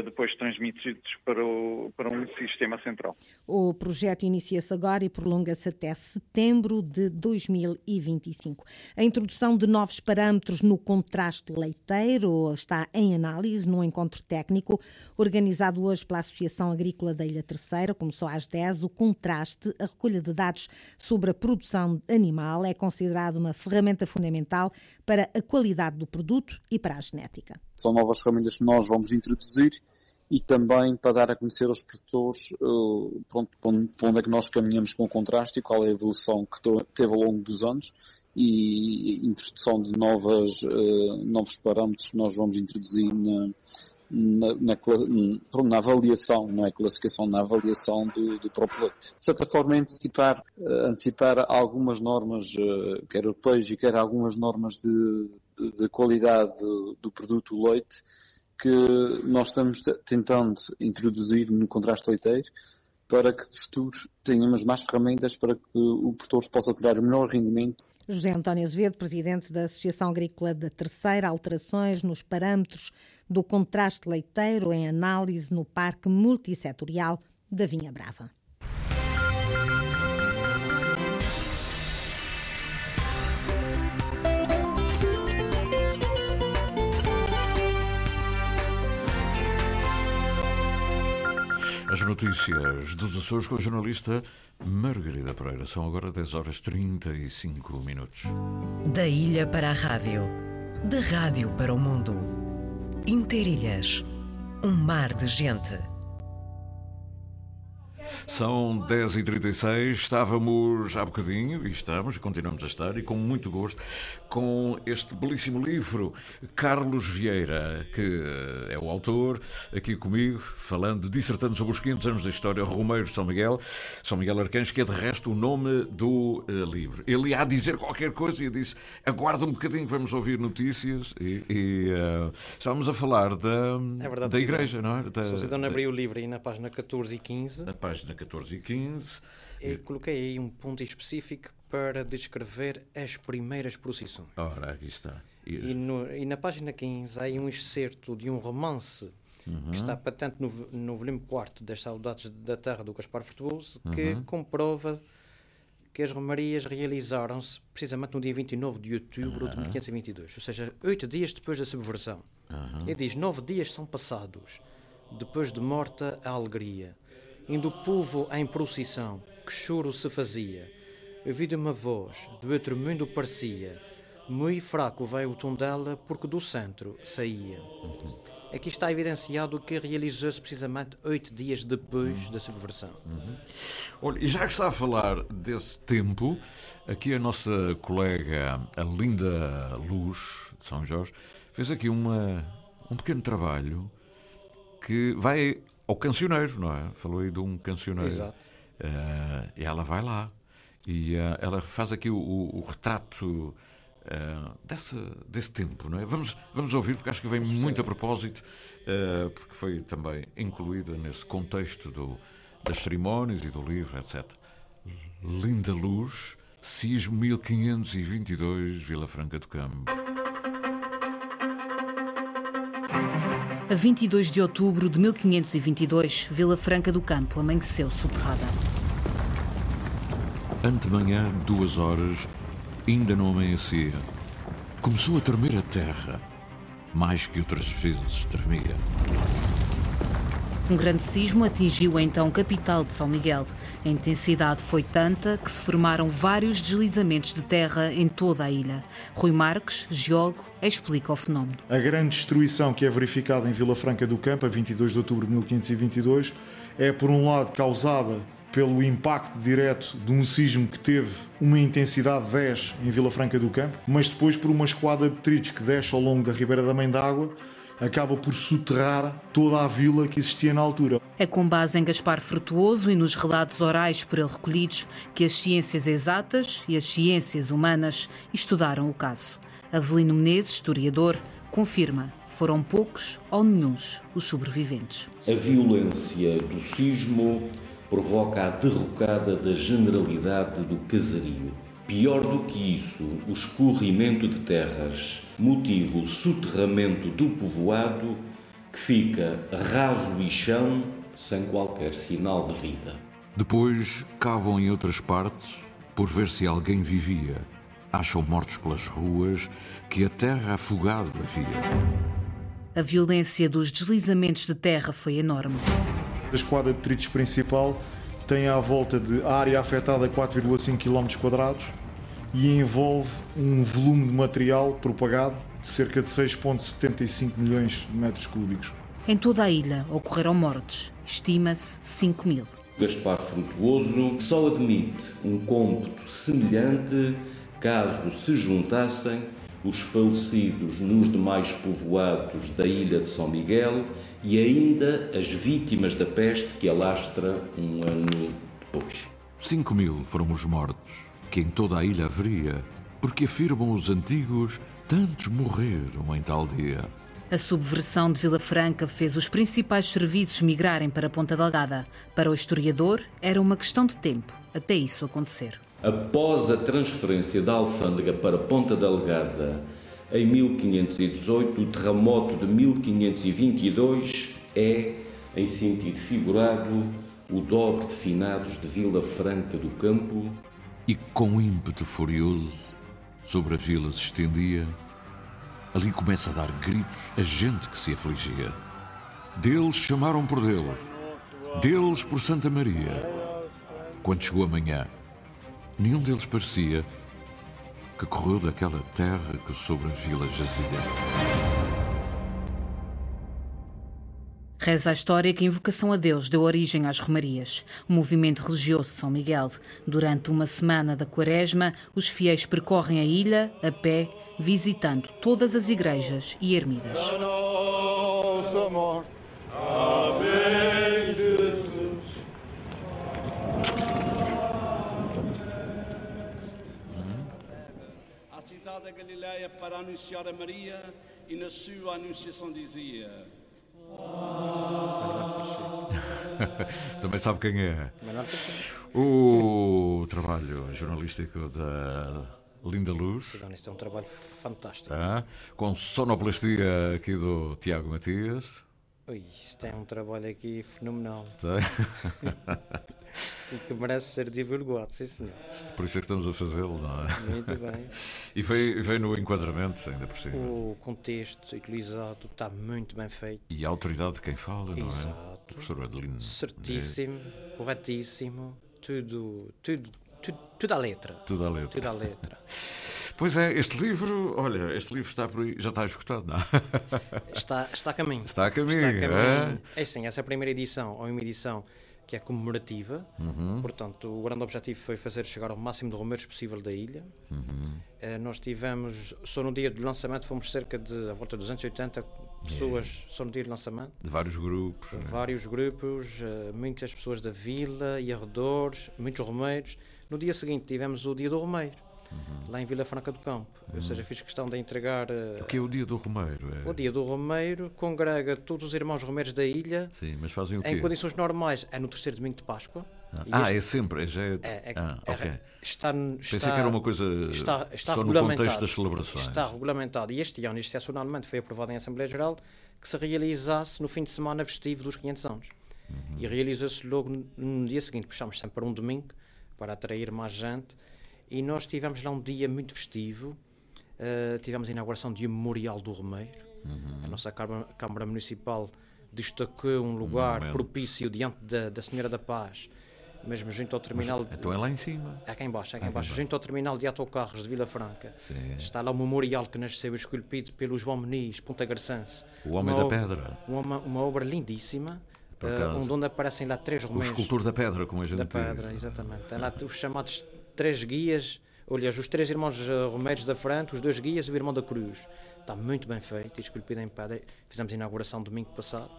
depois transmitidos para, o, para um sistema central. O projeto inicia-se agora e prolonga-se até setembro de 2025. A introdução de novos parâmetros no contraste leiteiro está em análise num encontro técnico organizado hoje pela Associação Agrícola da Ilha Terceira. Começou às 10. O contraste, a recolha de dados sobre a produção animal, é considerado uma ferramenta fundamental para a qualidade do produto e para a genética. São novas ferramentas que nós vamos introduzir e também para dar a conhecer aos produtores uh, pronto, para onde é que nós caminhamos com o contraste e qual é a evolução que teve ao longo dos anos e introdução de novas, uh, novos parâmetros que nós vamos introduzir na, na, na, na, avaliação, não é classificação, na avaliação do, do próprio leite. De certa forma, antecipar, uh, antecipar algumas normas, uh, quer europeias e quer algumas normas de, de, de qualidade do produto leite, que nós estamos tentando introduzir no contraste leiteiro para que de futuro tenhamos mais ferramentas para que o produtor possa tirar o melhor rendimento. José António Azevedo, presidente da Associação Agrícola da Terceira, alterações nos parâmetros do contraste leiteiro em análise no Parque Multissetorial da Vinha Brava. As notícias dos Açores com a jornalista Margarida Pereira. São agora 10 horas 35 minutos. Da ilha para a rádio, da rádio para o mundo. Interilhas, um mar de gente. São 10h36, estávamos há bocadinho, e estamos, e continuamos a estar, e com muito gosto, com este belíssimo livro, Carlos Vieira, que é o autor, aqui comigo, falando, dissertando sobre os 500 anos da história Romeiro de São Miguel, São Miguel Arcanjo, que é de resto o nome do uh, livro. Ele ia dizer qualquer coisa e disse, aguarda um bocadinho, vamos ouvir notícias, e, e uh, estávamos a falar da, é verdade, da igreja, não é? Da, você não abriu o livro aí na página 14 e 15... Na página 14 e 15. Eu coloquei aí um ponto específico para descrever as primeiras procissões. Ora, aqui está. E, no, e na página 15 há aí um excerto de um romance uhum. que está patente no, no volume 4 das Saudades da Terra do Gaspar Frutuoso, que uhum. comprova que as romarias realizaram-se precisamente no dia 29 de outubro uhum. de 1522, ou seja, oito dias depois da subversão. Uhum. Ele diz: nove dias são passados, depois de morta a alegria indo o povo em procissão, que choro se fazia. Ouvido uma voz, do outro mundo parecia, muito fraco veio o tom dela, porque do centro saía. Uhum. Aqui está evidenciado que realizou-se precisamente oito dias depois uhum. da subversão. Uhum. Olha, e já que está a falar desse tempo, aqui a nossa colega, a Linda Luz, de São Jorge, fez aqui uma, um pequeno trabalho que vai ao cancioneiro, não é? Falou aí de um cancioneiro. Exato. Uh, e ela vai lá e uh, ela faz aqui o, o, o retrato uh, desse, desse tempo, não é? Vamos, vamos ouvir, porque acho que vem muito a propósito, porque foi também incluída nesse contexto do, das cerimónias e do livro, etc. Linda Luz, Sismo 1522, Vila Franca do Campo. A 22 de outubro de 1522, Vila Franca do Campo amanheceu soterrada. Antemanhã, duas horas, ainda não amanhecia. Começou a tremer a terra, mais que outras vezes tremia. Um grande sismo atingiu a então capital de São Miguel. A intensidade foi tanta que se formaram vários deslizamentos de terra em toda a ilha. Rui Marques, geólogo, explica o fenómeno. A grande destruição que é verificada em Vila Franca do Campo, a 22 de outubro de 1522, é, por um lado, causada pelo impacto direto de um sismo que teve uma intensidade 10 em Vila Franca do Campo, mas depois por uma esquadra de detritos que desce ao longo da Ribeira da Mãe d'Água acaba por soterrar toda a vila que existia na altura. É com base em Gaspar Frutuoso e nos relatos orais por ele recolhidos que as ciências exatas e as ciências humanas estudaram o caso. Avelino Menezes, historiador, confirma foram poucos ou nenhums os sobreviventes. A violência do sismo provoca a derrocada da generalidade do casario Pior do que isso, o escorrimento de terras motiva o soterramento do povoado que fica raso e chão sem qualquer sinal de vida. Depois cavam em outras partes por ver se alguém vivia. Acham mortos pelas ruas que a terra afogada havia. A violência dos deslizamentos de terra foi enorme. A esquadra de tritos principal tem à volta de área afetada 4,5 km quadrados e envolve um volume de material propagado de cerca de 6,75 milhões de metros cúbicos. Em toda a ilha ocorreram mortes, estima-se 5 mil. Gaspar Frutuoso só admite um cômputo semelhante caso se juntassem os falecidos nos demais povoados da ilha de São Miguel e ainda as vítimas da peste que alastra um ano depois. 5 mil foram os mortos que em toda a ilha haveria, porque afirmam os antigos, tantos morreram em tal dia. A subversão de Vila Franca fez os principais serviços migrarem para Ponta Delgada. Para o historiador, era uma questão de tempo até isso acontecer. Após a transferência da alfândega para Ponta Delgada em 1518, o terremoto de 1522 é, em sentido figurado, o dobre de finados de Vila Franca do Campo, e com ímpeto furioso sobre a vila se estendia, ali começa a dar gritos a gente que se afligia. Deles chamaram por Deus, deles por Santa Maria. Quando chegou a manhã, nenhum deles parecia que correu daquela terra que sobre a vila jazia. Reza a história que a invocação a Deus deu origem às romarias, o movimento religioso de São Miguel. Durante uma semana da quaresma, os fiéis percorrem a ilha a pé, visitando todas as igrejas e ermidas. A cidade da Galileia para anunciar a Maria e na sua anunciação dizia <laughs> Também sabe quem é. O trabalho jornalístico da Linda Luz. Isto é um trabalho fantástico. Ah, com sonoplastia aqui do Tiago Matias. Ui, isto é um trabalho aqui fenomenal. Tem. <laughs> e que merece ser divulgado, sim senhor. Por isso é que estamos a fazê-lo, não é? Muito bem. <laughs> E foi, veio no enquadramento, ainda por cima. O contexto utilizado está muito bem feito. E a autoridade de quem fala, não Exato. é? O professor Adelino. Certíssimo, corretíssimo, tudo, tudo, tudo, tudo à letra. Tudo à letra. Tudo à letra. <laughs> Pois é, este livro, olha, este livro está por aí, já está esgotado, não? Está, está a caminho. Está a caminho, Está a caminho. é? É sim, essa é a primeira edição, ou uma edição que é comemorativa. Uhum. Portanto, o grande objetivo foi fazer chegar ao máximo de romeiros possível da ilha. Uhum. Eh, nós tivemos, só no dia do lançamento, fomos cerca de, à volta de 280 pessoas, só no dia do lançamento. De vários grupos. né? Vários grupos, eh, muitas pessoas da vila e arredores, muitos romeiros. No dia seguinte tivemos o dia do romeiro, lá em Vila Franca do Campo. Ou Uhum. seja, fiz questão de entregar. O que é o dia do Romeiro? É... o dia do romeiro congrega todos os irmãos romeiros da ilha. Sim, mas fazem o quê? Em condições normais é no terceiro domingo de Páscoa. Ah, ah, este- é sempre, já é... É, é- ah, é- ok. está, Pensei está- que era uma coisa está, está só no contexto das celebrações. Está regulamentado. E este ano, excepcionalmente, foi aprovado em Assembleia Geral que se realizasse no fim de semana festivo dos 500 anos. Uhum. E realizou-se logo no- no dia seguinte. Puxámos sempre para um domingo para atrair mais gente. E nós tivemos lá um dia muito festivo. Uh, tivemos a inauguração de um memorial do Romeiro. Uhum. A nossa Câmara, Câmara Municipal destacou um lugar monumento. propício diante da, da Senhora da Paz, mesmo junto ao terminal. Mas, então é lá em cima. É cá em baixo, é cá em baixo, cá junto ao terminal de autocarros de Vila Franca. Sim. Está lá o memorial que nasceu esculpido pelo João Meniz, Ponta Garçanse. O Homem Uma da Pedra. Uma, uma obra lindíssima, acaso. onde aparecem lá três O romeiros. escultor da pedra, como a gente Da diz. pedra, exatamente. Tem lá os chamados três guias, aliás, os três irmãos eh, romeiros da frente, os dois guias e o irmão da cruz. Está muito bem feito, esculpido em pedra. Fizemos a inauguração domingo passado.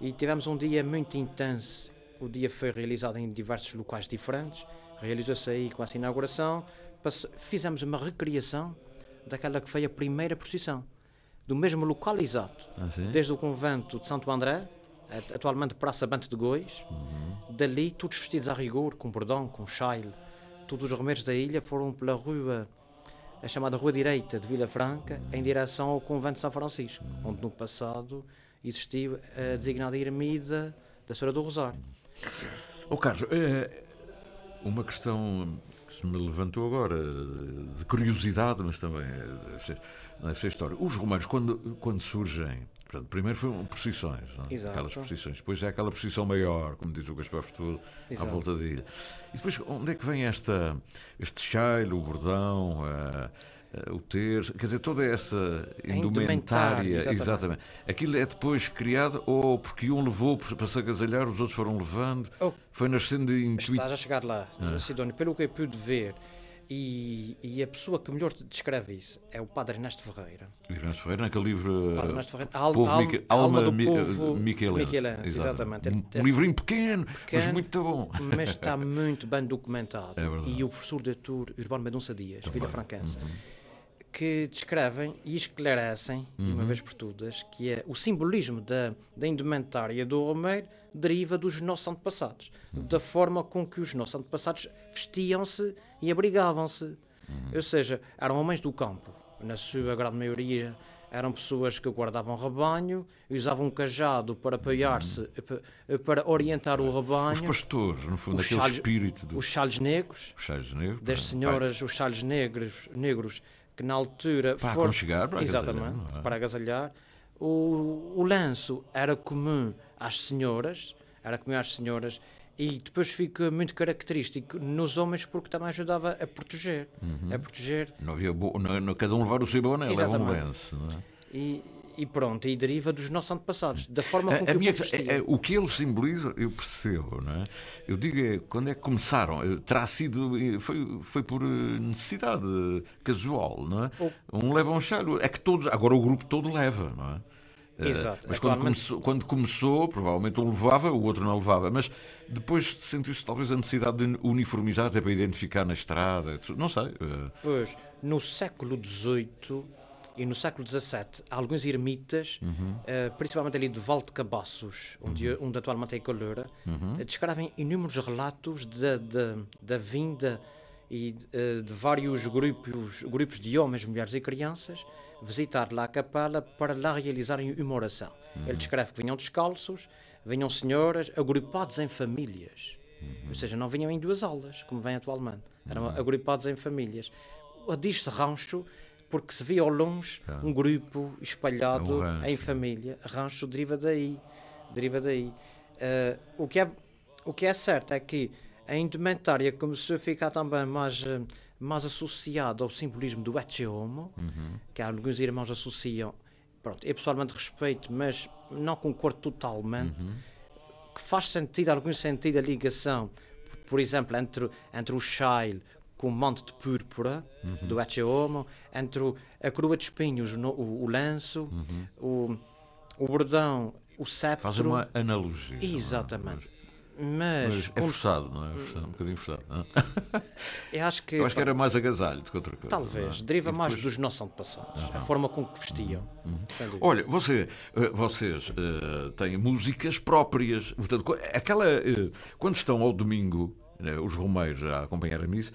E tivemos um dia muito intenso. O dia foi realizado em diversos locais diferentes. Realizou-se aí com essa inauguração. Fizemos uma recriação daquela que foi a primeira procissão. Do mesmo local exato. Ah? Desde o convento de Santo André, at- atualmente Praça Bante de Góis. Dali, todos vestidos a rigor, com bordão, com chaile. Todos os romeiros da ilha foram pela rua, a chamada Rua Direita de Vila Franca, em direção ao convento de São Francisco, onde no passado existiu a designada ermida da Senhora do Rosário. Ô Carlos, é uma questão que se me levantou agora, de curiosidade, mas também é, deve ser história. Os romanos, quando, quando surgem, portanto, primeiro foram procissões, é? Aquelas procissões, depois é aquela procissão maior, como diz o Gaspar Futuro, à volta da ilha. E depois, onde é que vem esta, este chailo, o bordão, a- a- o terço, quer dizer, toda essa indumentária, exatamente. exatamente. Aquilo é depois criado ou porque um levou para se agasalhar, os outros foram levando? Foi nascendo intuito. Estás a chegar lá, Ah. Sidónio, pelo que eu pude ver, e, e a pessoa que melhor descreve isso é o Padre Ernesto Ferreira. Ernesto Ferreira, naquele livro Padre Ernesto Ferreira, Al- Povo Al- Mique- Alma Alma do Mi- Povo Miquelense. Miquelense, exatamente. Um, Ele- um livrinho pequeno, mas Pequeno, muito bom. Mas está <laughs> muito bem documentado. É e o professor doutor Urbano Mendonça Dias, Também. Vila Franquense, que descrevem e esclarecem, de uma Uhum. vez por todas, que é o simbolismo da, da indumentária do Romeiro deriva dos nossos antepassados, Uhum. da forma com que os nossos antepassados vestiam-se e abrigavam-se. Uhum. Ou seja, eram homens do campo, na sua grande maioria eram pessoas que guardavam rebanho, usavam um cajado para apoiar-se, pa- para orientar o rebanho. Uhum. Os pastores, no fundo, aquele chales- espírito do- Os chales negros, Os chales negros. das pá, senhoras, os chales negros, negros que na altura Para aconchegar, para agasalhar, exatamente não é? para agasalhar. O, o lenço era comum às senhoras, era comum às senhoras e depois fica muito característico nos homens porque também ajudava a proteger, Uhum. a proteger Não havia bo... não, não- cada um levar o seu boné, leva um lenço. Não é? e, e pronto, e deriva dos nossos antepassados, da forma como a, a minha, é, é, O que eles simbolizam, eu percebo, não é? Eu digo, é, quando é que começaram? Eh, terá sido, eh, foi, foi por eh, necessidade casual, não é? Um leva um cheiro, é que todos, agora o grupo todo leva, não é? Exato. Mas quando, começou, quando começou, provavelmente um levava, o outro não levava. Mas depois sentiu-se talvez a necessidade de uniformizar, até para identificar na estrada. Não sei. Pois, no século XVIII e no século XVII, alguns ermitas, uhum. uh, principalmente ali de Val de Cabaços, onde, uhum. onde atualmente é Colheura, uhum. uh, descrevem inúmeros relatos da vinda e, uh, de vários grupos, grupos de homens, mulheres e crianças visitar lá a capela para lá realizarem uma oração. Ele descreve que vinham descalços, vinham senhoras agrupados em famílias. Ou seja, não vinham em duas aulas, como vem atualmente. Eram agrupados em famílias. Diz-se rancho porque se via ao longe ah. um grupo espalhado é um em família. Rancho deriva daí. Deriva daí. Uh, o, que é, o que é certo é que a indumentária começou a ficar também mais, mais associada ao simbolismo do Ecce Homo, uhum. que alguns irmãos associam. Pronto, eu pessoalmente respeito, mas não concordo totalmente. Uhum. Que faz sentido, algum sentido, a ligação, por exemplo, entre, entre o Shile com o monte de púrpura uhum. do Ecce Homo, entre a coroa de espinhos, o, o, o lanço, uhum. o, o bordão, o sceptro. Faz uma analogia. É? Exatamente. Mas, mas é forçado, não é? Forçado, um bocadinho forçado. <laughs> Eu acho que, Eu acho que era mais agasalho do que outra coisa. Talvez, é? deriva depois... mais dos nossos antepassados, uhum. a forma com que vestiam. Uhum. Olha, você, eh, vocês uh, têm músicas próprias, portanto, aquela, uh, quando estão ao domingo, uh, os romeiros a acompanhar a missa,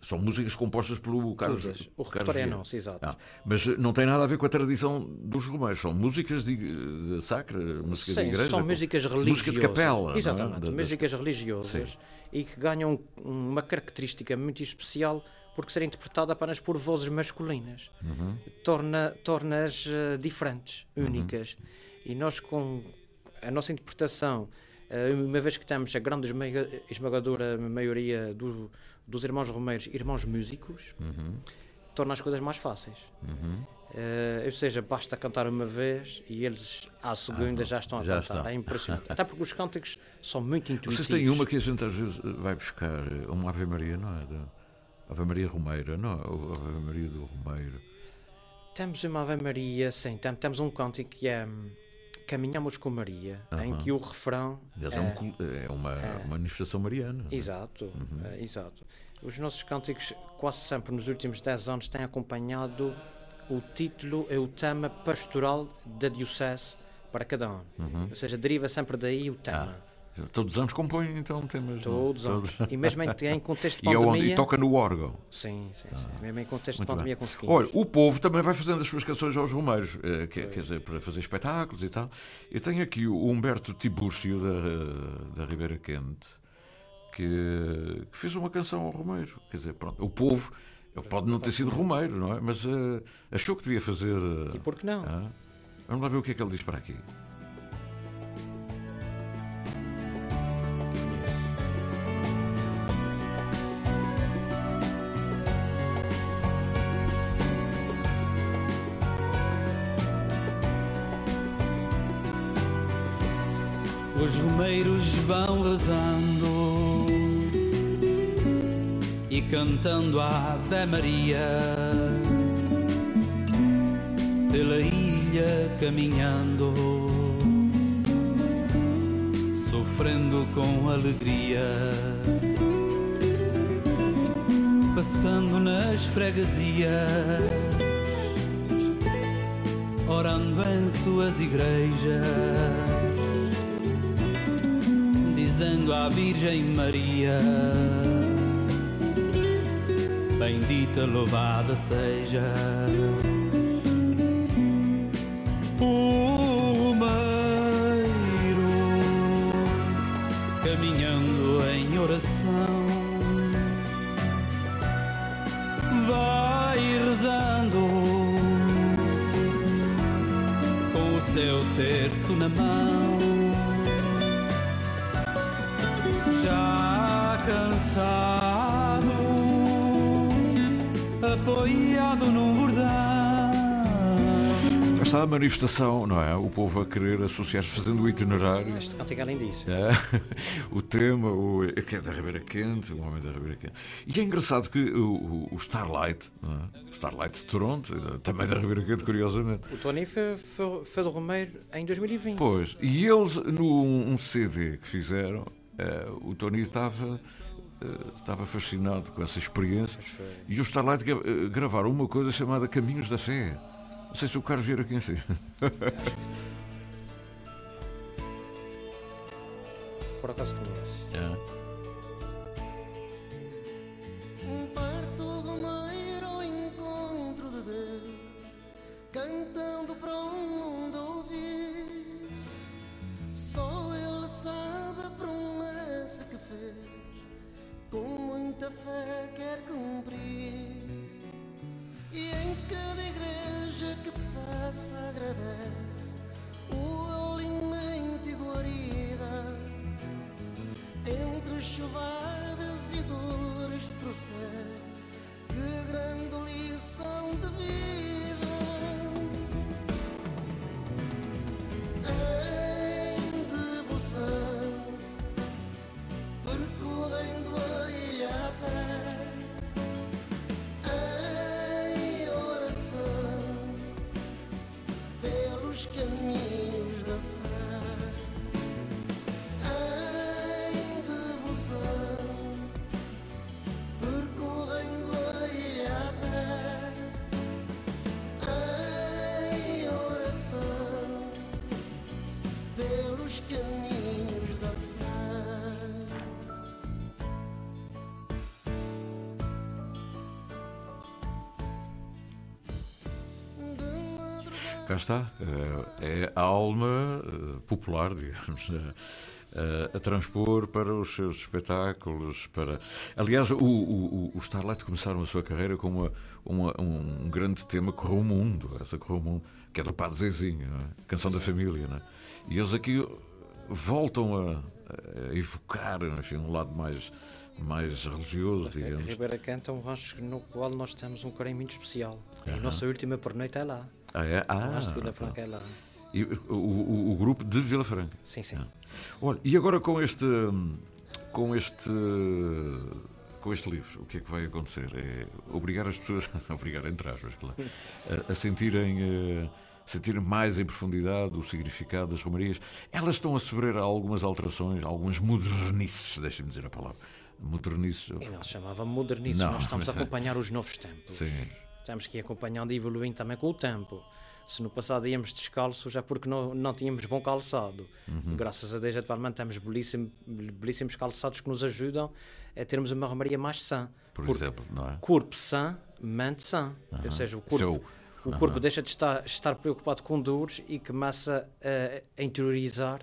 são músicas compostas pelo Carlos. Todas. O repertório é nosso, exato. Ah, mas não tem nada a ver com a tradição dos romeiros. São músicas de, de sacra, músicas Sim, de igreja. São músicas religiosas. Música de capela. É? Exatamente. É? músicas religiosas Sim. e que ganham uma característica muito especial porque ser interpretada apenas por vozes masculinas uhum. torna torna-as uh, diferentes, uhum. únicas. Uhum. E nós com a nossa interpretação, uh, uma vez que temos a grande esmagadora maioria do dos irmãos Romeiros, irmãos músicos, uhum. torna as coisas mais fáceis. Uhum. Uh, ou seja, basta cantar uma vez e eles à segunda ah, já estão a já cantar. Estão. É impressionante. Até porque os cânticos são muito intuitivos. Vocês têm uma que a gente às vezes vai buscar, uma Ave Maria, não é? Ave Maria Romeira, não é? Ave Maria do Romeiro. Temos uma Ave Maria, sim. Temos um cântico que é hum, Caminhamos com Maria, uhum. em que o refrão. é, um, é, uma, é, manifestação mariana. É? Exato, uhum. é, exato. Os nossos cânticos, quase sempre nos últimos 10 anos, têm acompanhado o título e o tema pastoral da Diocese para cada ano. Uhum. Ou seja, deriva sempre daí o tema. Ah. Todos os anos compõem então temas. Todos os anos. E mesmo em, em contexto de pandemia. <laughs> E, é onde, e toca no órgão. Sim, sim, tá. sim. Mesmo em contexto Muito de pandemia bem. conseguimos. Olha, o povo também vai fazendo as suas canções aos Romeiros, eh, quer, quer dizer, para fazer espetáculos e tal. Eu tenho aqui o Humberto Tibúrcio da, da Ribeira Quente, que, que, fez uma canção ao Romeiro. Quer dizer, pronto, o povo. Ele pode não ter sido Romeiro, não é? Mas uh, achou que devia fazer. Uh, e por que não? Uh, vamos lá ver o que é que ele diz para aqui. Rezando e cantando a Ave Maria pela ilha caminhando, sofrendo com alegria, passando nas freguesias, orando em suas igrejas dizendo à Virgem Maria: Bendita, louvada seja. Apoiado num bordão. está a manifestação, não é? O povo a querer associar-se fazendo o itinerário. Este cântico além disso. É, <laughs> o tema, o, que é da Ribeira Quente, o homem da Ribeira Quente. E é engraçado que o, o Starlight, é? Starlight de Toronto, também da Ribeira Quente, curiosamente. O Tony foi, foi, foi do Romeiro em 2020. Pois, e eles, num um CD que fizeram, é, o Tony estava estava fascinado com essa experiência e o Starlight gravaram uma coisa chamada Caminhos da Fé. Não sei se o Carlos Vieira conhece. <laughs> Por acaso conheço. É. Parto do meio ao encontro de Deus, cantando para o mundo ouvir. Só Ele sabe a promessa que fez, com muita fé quer cumprir. E em cada igreja que passa agradece o alimento e guarida. Entre chuvadas e dores procede que grande lição de vida. Em devoção, percorrendo a Cá está. É a alma popular, <laughs> digamos. A, a transpor para os seus espetáculos. Para... Aliás, o, o, o Starlight começaram a sua carreira com uma, uma, um grande tema que correu o mundo, essa correu o mundo, que é do Padre Zezinho, é? Canção da Família. É? E eles aqui voltam a, a evocar enfim, um lado mais, mais religioso, digamos. A Ribeira Canta um rancho no qual nós temos um carinho muito especial. A nossa última pernoite é lá. Ah, é? Ah, o rancho de Vila Franca é lá. E o, o, o, grupo de Vila Franca. Sim, sim. Ah. Olha, e agora com este com este com este livro, o que é que vai acontecer? É obrigar as pessoas, <laughs> obrigar entre aspas, claro, a, a sentirem a sentirem mais em profundidade o significado das romarias. Elas estão a sofrer algumas alterações, algumas modernices, deixem-me dizer a palavra. Modernices. E não se chamava modernices, nós estamos a mas é. acompanhar os novos tempos. Sim. Temos que ir acompanhando e evoluindo também com o tempo. Se no passado íamos descalços, é porque não, não tínhamos bom calçado. Uhum. Graças a Deus, atualmente temos belíssimo, belíssimos calçados que nos ajudam a termos uma romaria mais sã. Por Porque exemplo, não é? Corpo sã, mente sã. Ou Aham. seja, o corpo, Seu. o corpo deixa de estar, estar preocupado com dores e começa a, a interiorizar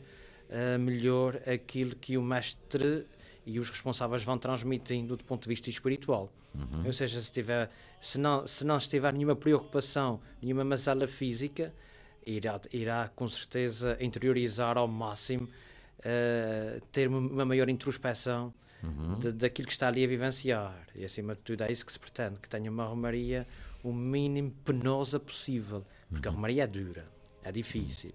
eh, melhor aquilo que o mestre e os responsáveis vão transmitindo do ponto de vista espiritual. Uhum. Ou seja, se, tiver, se, não, se não estiver nenhuma preocupação, nenhuma mazela física, irá, irá com certeza interiorizar ao máximo, eh, ter uma- maior introspeção Uhum. de- daquilo que está ali a vivenciar. E acima de tudo é isso que se pretende, que tenha uma romaria o mínimo penosa possível, porque a romaria é dura, é difícil.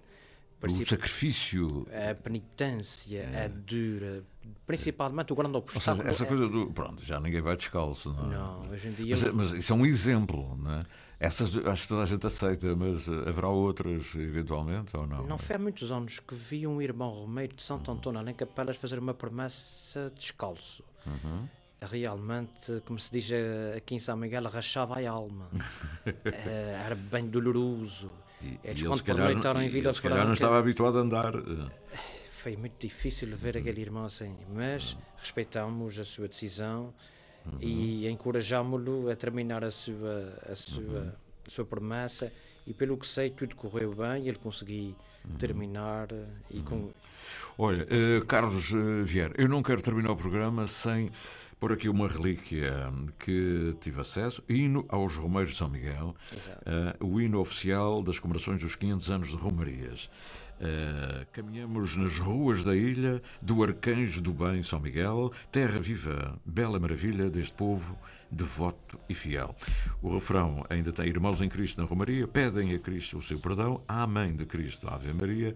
O sacrifício. a penitência é. dura, principalmente o grande obstáculo. seja, essa é- coisa do. Pronto, já ninguém vai descalço, não é? Não, hoje em dia- Mas, mas isso é um exemplo, não é? Essas acho que toda a gente aceita, mas haverá outras eventualmente ou não? Não foi há muitos anos que vi um irmão Romeiro de Santo Antônio em Capelas fazer uma promessa descalço. Uhum. Realmente, como se diz aqui em São Miguel, rachava a alma. <laughs> Eh, Era bem doloroso. E, Eles, e ele, quando pernoitaram em e Vila ele, se calhar não estava habituado a andar. eh, Foi muito difícil ver aquele irmão assim, mas respeitamos a sua decisão e encorajámo-lo a terminar a sua, a, sua, a sua promessa. E pelo que sei, tudo correu bem, ele conseguiu terminar eh, e com. Olha, eh, Carlos eh, Vieira, eu não quero terminar o programa sem por aqui uma relíquia que tive acesso, hino aos Romeiros de São Miguel, uh, o hino oficial das comemorações dos 500 anos de Romarias. Uh, caminhamos nas ruas da ilha do Arcanjo do Bem São Miguel, terra viva, bela maravilha deste povo devoto e fiel. O refrão ainda tem Irmãos em Cristo na Romaria, pedem a Cristo o seu perdão, à Mãe de Cristo, Ave Maria,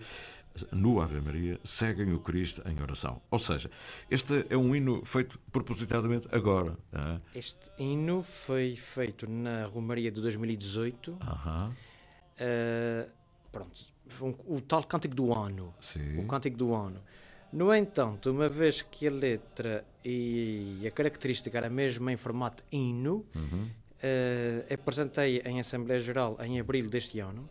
no Ave Maria, seguem o Cristo em oração. Ou seja, este é um hino feito propositadamente agora. É? Este hino foi feito na Romaria de 2018. Uh -huh. uh, pronto, o tal cântico do ano. Sim. O cântico do ano. No entanto, uma vez que a letra e a característica era mesmo em formato hino, uhum. uh, apresentei em Assembleia Geral em abril deste ano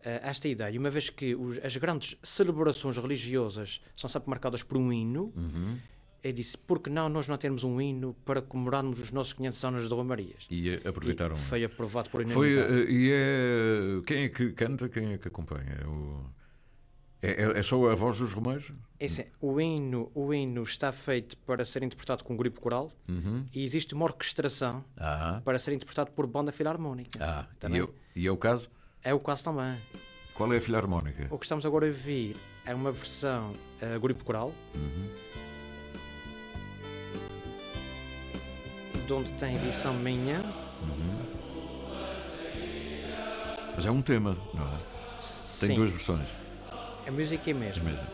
uh, esta ideia. Uma vez que os, as grandes celebrações religiosas são sempre marcadas por um hino, uhum. eu disse, por que não nós não temos um hino para comemorarmos os nossos 500 anos de Romarias? E aproveitaram. E foi aprovado por unanimidade. Foi, uh, e é, quem é que canta, quem é que acompanha? O... É, é, é, só a voz dos romeiros? É sim, o hino, o hino está feito para ser interpretado com um grupo coral uhum. e existe uma orquestração ah. para ser interpretado por banda filarmónica. Ah, e, eu, e é o caso? É o caso também. Qual é a filarmónica? O que estamos agora a ouvir é uma versão uh, grupo coral. Uhum. De onde tem edição minha. Uhum. Mas é um tema, não é? Tem Sim. duas versões. A música é a mesma. mesmo.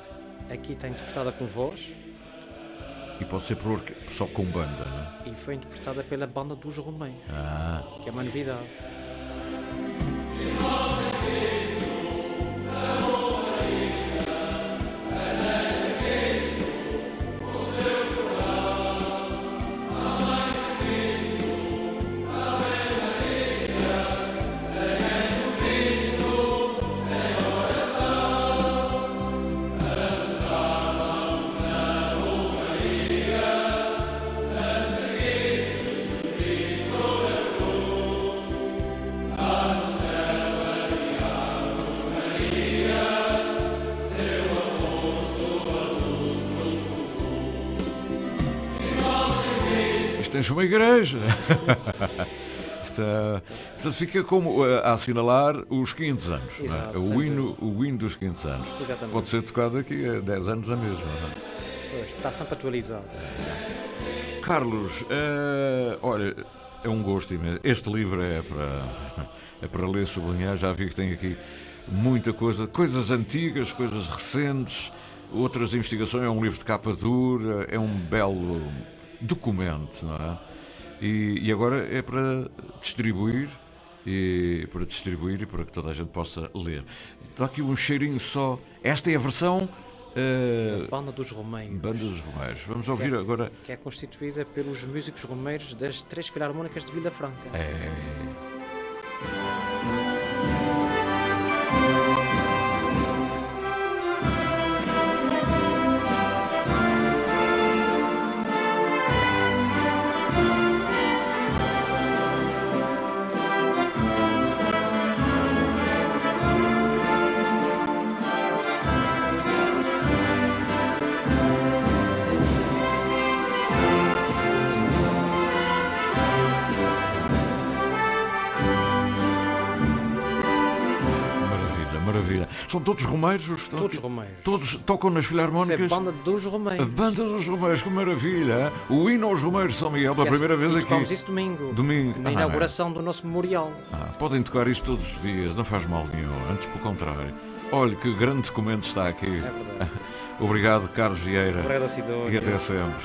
Aqui está interpretada com voz. E pode ser por, só com banda, não é? E foi interpretada pela banda dos Romeiros. Ah. Que é uma novidade. Amen. Tens uma igreja. <laughs> Está, portanto, fica como a assinalar os 500 anos. Exato, é? o, hino, o hino dos 500 anos. Exatamente. Pode ser tocado aqui a 10 anos na mesma. Pois, está sempre atualizado. Carlos, uh, olha, é um gosto imenso. Este livro é para, <laughs> é para ler, sublinhar. Já vi que tem aqui muita coisa, coisas antigas, coisas recentes, outras investigações. É um livro de capa dura, é um belo documento, não é? E, e, agora é para distribuir e para distribuir e para que toda a gente possa ler. Está aqui um cheirinho só. Esta é a versão uh, Banda dos Romeiros. Banda dos Romeiros. Vamos ouvir que é, agora. Que é constituída pelos músicos romeiros das três filarmónicas de Vila Franca. É. todos romeiros? Estão todos aqui? romeiros. Todos tocam nas filarmónicas? É a banda dos romeiros. A banda dos romeiros, que maravilha! O hino aos romeiros São Miguel, pela primeira vez aqui. Vamos isso domingo. Domingo. Na ah, inauguração é. do nosso memorial. Ah, podem tocar isso todos os dias, não faz mal nenhum, antes pelo contrário. Olha que grande documento está aqui. É verdade. <laughs> Obrigado, Carlos Vieira. Obrigado, Cidor. E até sempre.